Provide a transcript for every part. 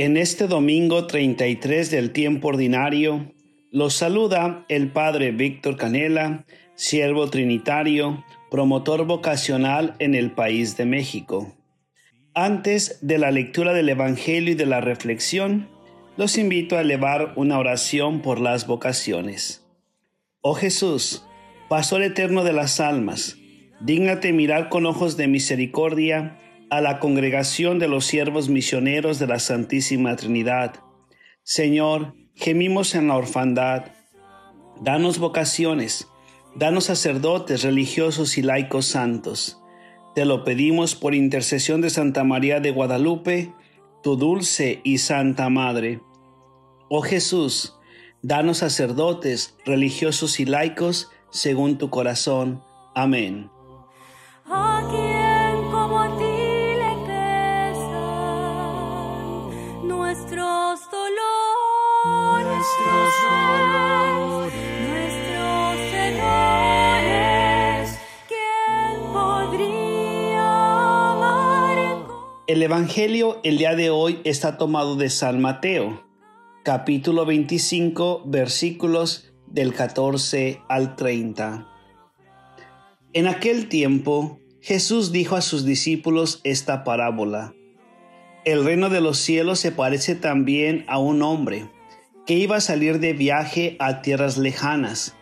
En este domingo 33 del tiempo ordinario, los saluda el Padre Víctor Canela, siervo trinitario, promotor vocacional en el país de México. Antes de la lectura del Evangelio y de la reflexión, los invito a elevar una oración por las vocaciones. Oh Jesús, Pastor eterno de las almas, dígnate mirar con ojos de misericordia a la congregación de los siervos misioneros de la Santísima Trinidad. Señor, gemimos en la orfandad. Danos vocaciones, danos sacerdotes, religiosos y laicos santos. Te lo pedimos por intercesión de Santa María de Guadalupe, tu dulce y santa Madre. Oh Jesús, danos sacerdotes, religiosos y laicos según tu corazón. Amén. El Evangelio el día de hoy está tomado de San Mateo, capítulo 25, versículos del 14 al 30. En aquel tiempo, Jesús dijo a sus discípulos esta parábola. El reino de los cielos se parece también a un hombre que iba a salir de viaje a tierras lejanas.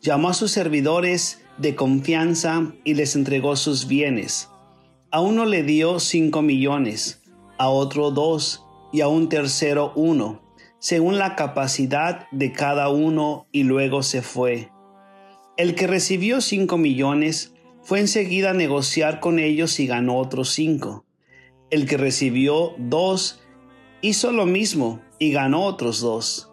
Llamó a sus servidores de confianza y les entregó sus bienes. A uno le dio cinco millones, a otro dos y a un tercero uno, según la capacidad de cada uno y luego se fue. El que recibió cinco millones fue enseguida a negociar con ellos y ganó otros cinco. El que recibió dos hizo lo mismo y ganó otros dos.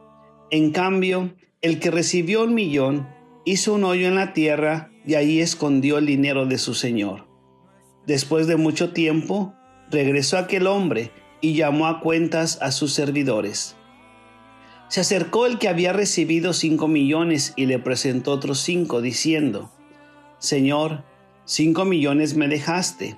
En cambio, el que recibió un millón hizo un hoyo en la tierra y allí escondió el dinero de su señor. Después de mucho tiempo, regresó aquel hombre y llamó a cuentas a sus servidores. Se acercó el que había recibido cinco millones y le presentó otros cinco, diciendo, Señor, cinco millones me dejaste,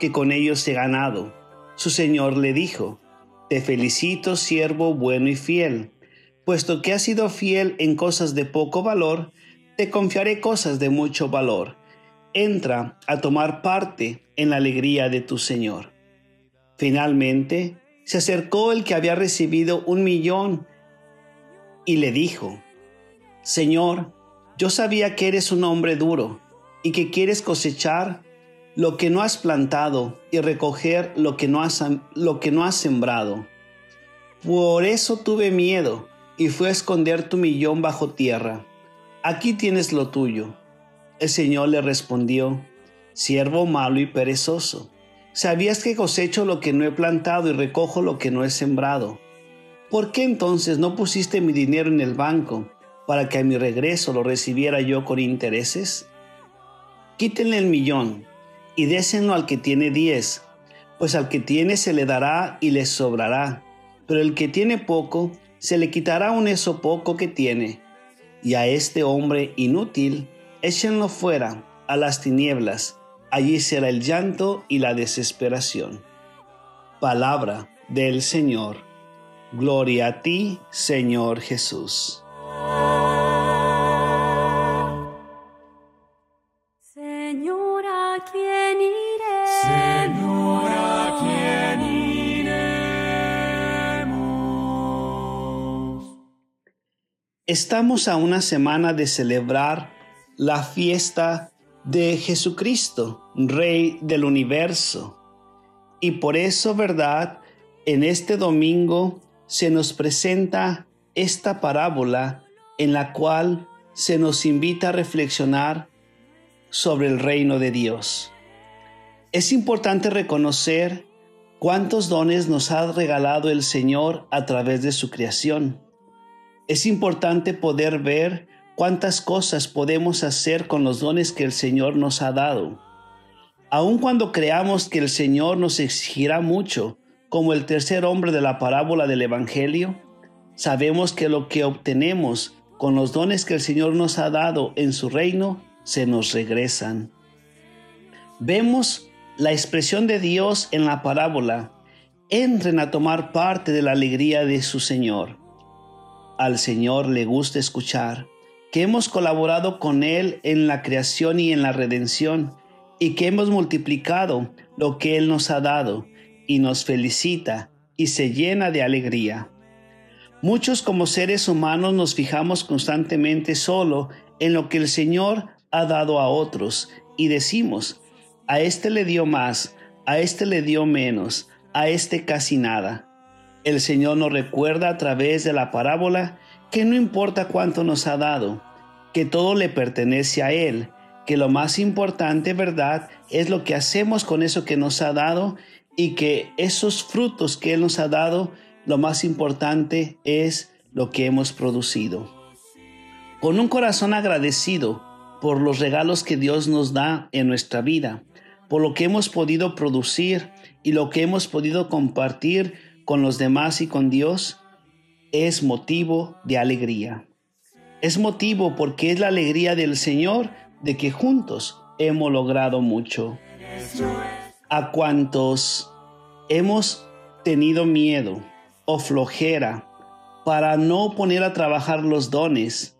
que con ellos he ganado. Su Señor le dijo, Te felicito, siervo bueno y fiel, puesto que has sido fiel en cosas de poco valor, te confiaré cosas de mucho valor entra a tomar parte en la alegría de tu Señor. Finalmente, se acercó el que había recibido un millón y le dijo, Señor, yo sabía que eres un hombre duro y que quieres cosechar lo que no has plantado y recoger lo que no has, lo que no has sembrado. Por eso tuve miedo y fui a esconder tu millón bajo tierra. Aquí tienes lo tuyo el Señor le respondió, siervo malo y perezoso, ¿sabías que cosecho lo que no he plantado y recojo lo que no he sembrado? ¿Por qué entonces no pusiste mi dinero en el banco para que a mi regreso lo recibiera yo con intereses? Quítenle el millón y désenlo al que tiene diez, pues al que tiene se le dará y le sobrará, pero el que tiene poco, se le quitará aún eso poco que tiene. Y a este hombre inútil, échenlo fuera a las tinieblas, allí será el llanto y la desesperación. Palabra del Señor. Gloria a ti, Señor Jesús. Estamos a una semana de celebrar la fiesta de Jesucristo, Rey del universo. Y por eso, ¿verdad? En este domingo se nos presenta esta parábola en la cual se nos invita a reflexionar sobre el reino de Dios. Es importante reconocer ¿Cuántos dones nos ha regalado el Señor a través de su creación? Es importante poder ver cuántas cosas podemos hacer con los dones que el Señor nos ha dado. Aun cuando creamos que el Señor nos exigirá mucho, como el tercer hombre de la parábola del Evangelio, sabemos que lo que obtenemos con los dones que el Señor nos ha dado en su reino se nos regresan. Vemos la expresión de Dios en la parábola. Entren a tomar parte de la alegría de su Señor. Al Señor le gusta escuchar que hemos colaborado con Él en la creación y en la redención y que hemos multiplicado lo que Él nos ha dado y nos felicita y se llena de alegría. Muchos como seres humanos nos fijamos constantemente solo en lo que el Señor ha dado a otros y decimos, a este le dio más, a este le dio menos, a este casi nada. El Señor nos recuerda a través de la parábola que no importa cuánto nos ha dado, que todo le pertenece a Él, que lo más importante, verdad, es lo que hacemos con eso que nos ha dado y que esos frutos que Él nos ha dado, lo más importante es lo que hemos producido. Con un corazón agradecido por los regalos que Dios nos da en nuestra vida, por lo que hemos podido producir y lo que hemos podido compartir con los demás y con Dios, es motivo de alegría. Es motivo porque es la alegría del Señor de que juntos hemos logrado mucho. A cuantos hemos tenido miedo o flojera para no poner a trabajar los dones,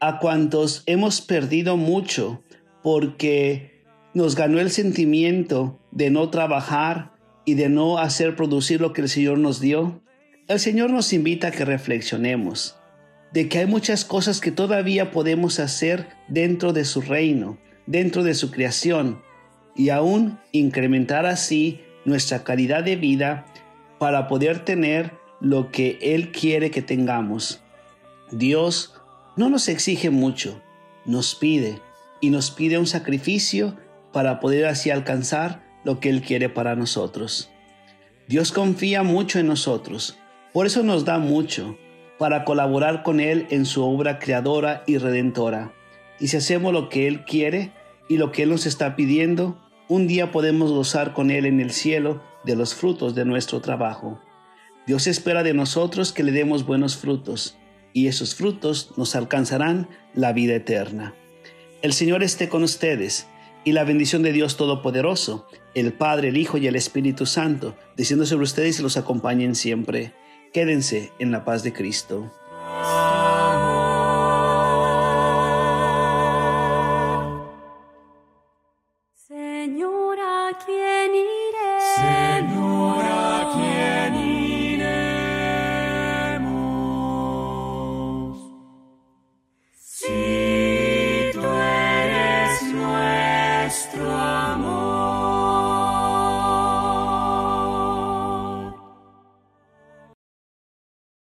a cuantos hemos perdido mucho porque nos ganó el sentimiento de no trabajar y de no hacer producir lo que el Señor nos dio, el Señor nos invita a que reflexionemos de que hay muchas cosas que todavía podemos hacer dentro de su reino, dentro de su creación, y aún incrementar así nuestra calidad de vida para poder tener lo que Él quiere que tengamos. Dios no nos exige mucho, nos pide y nos pide un sacrificio para poder así alcanzar lo que Él quiere para nosotros. Dios confía mucho en nosotros, por eso nos da mucho, para colaborar con Él en su obra creadora y redentora. Y si hacemos lo que Él quiere y lo que Él nos está pidiendo, un día podemos gozar con Él en el cielo de los frutos de nuestro trabajo. Dios espera de nosotros que le demos buenos frutos, y esos frutos nos alcanzarán la vida eterna. El Señor esté con ustedes y la bendición de Dios Todopoderoso, el Padre, el Hijo y el Espíritu Santo, descienda sobre ustedes y los acompañen siempre. Quédense en la paz de Cristo.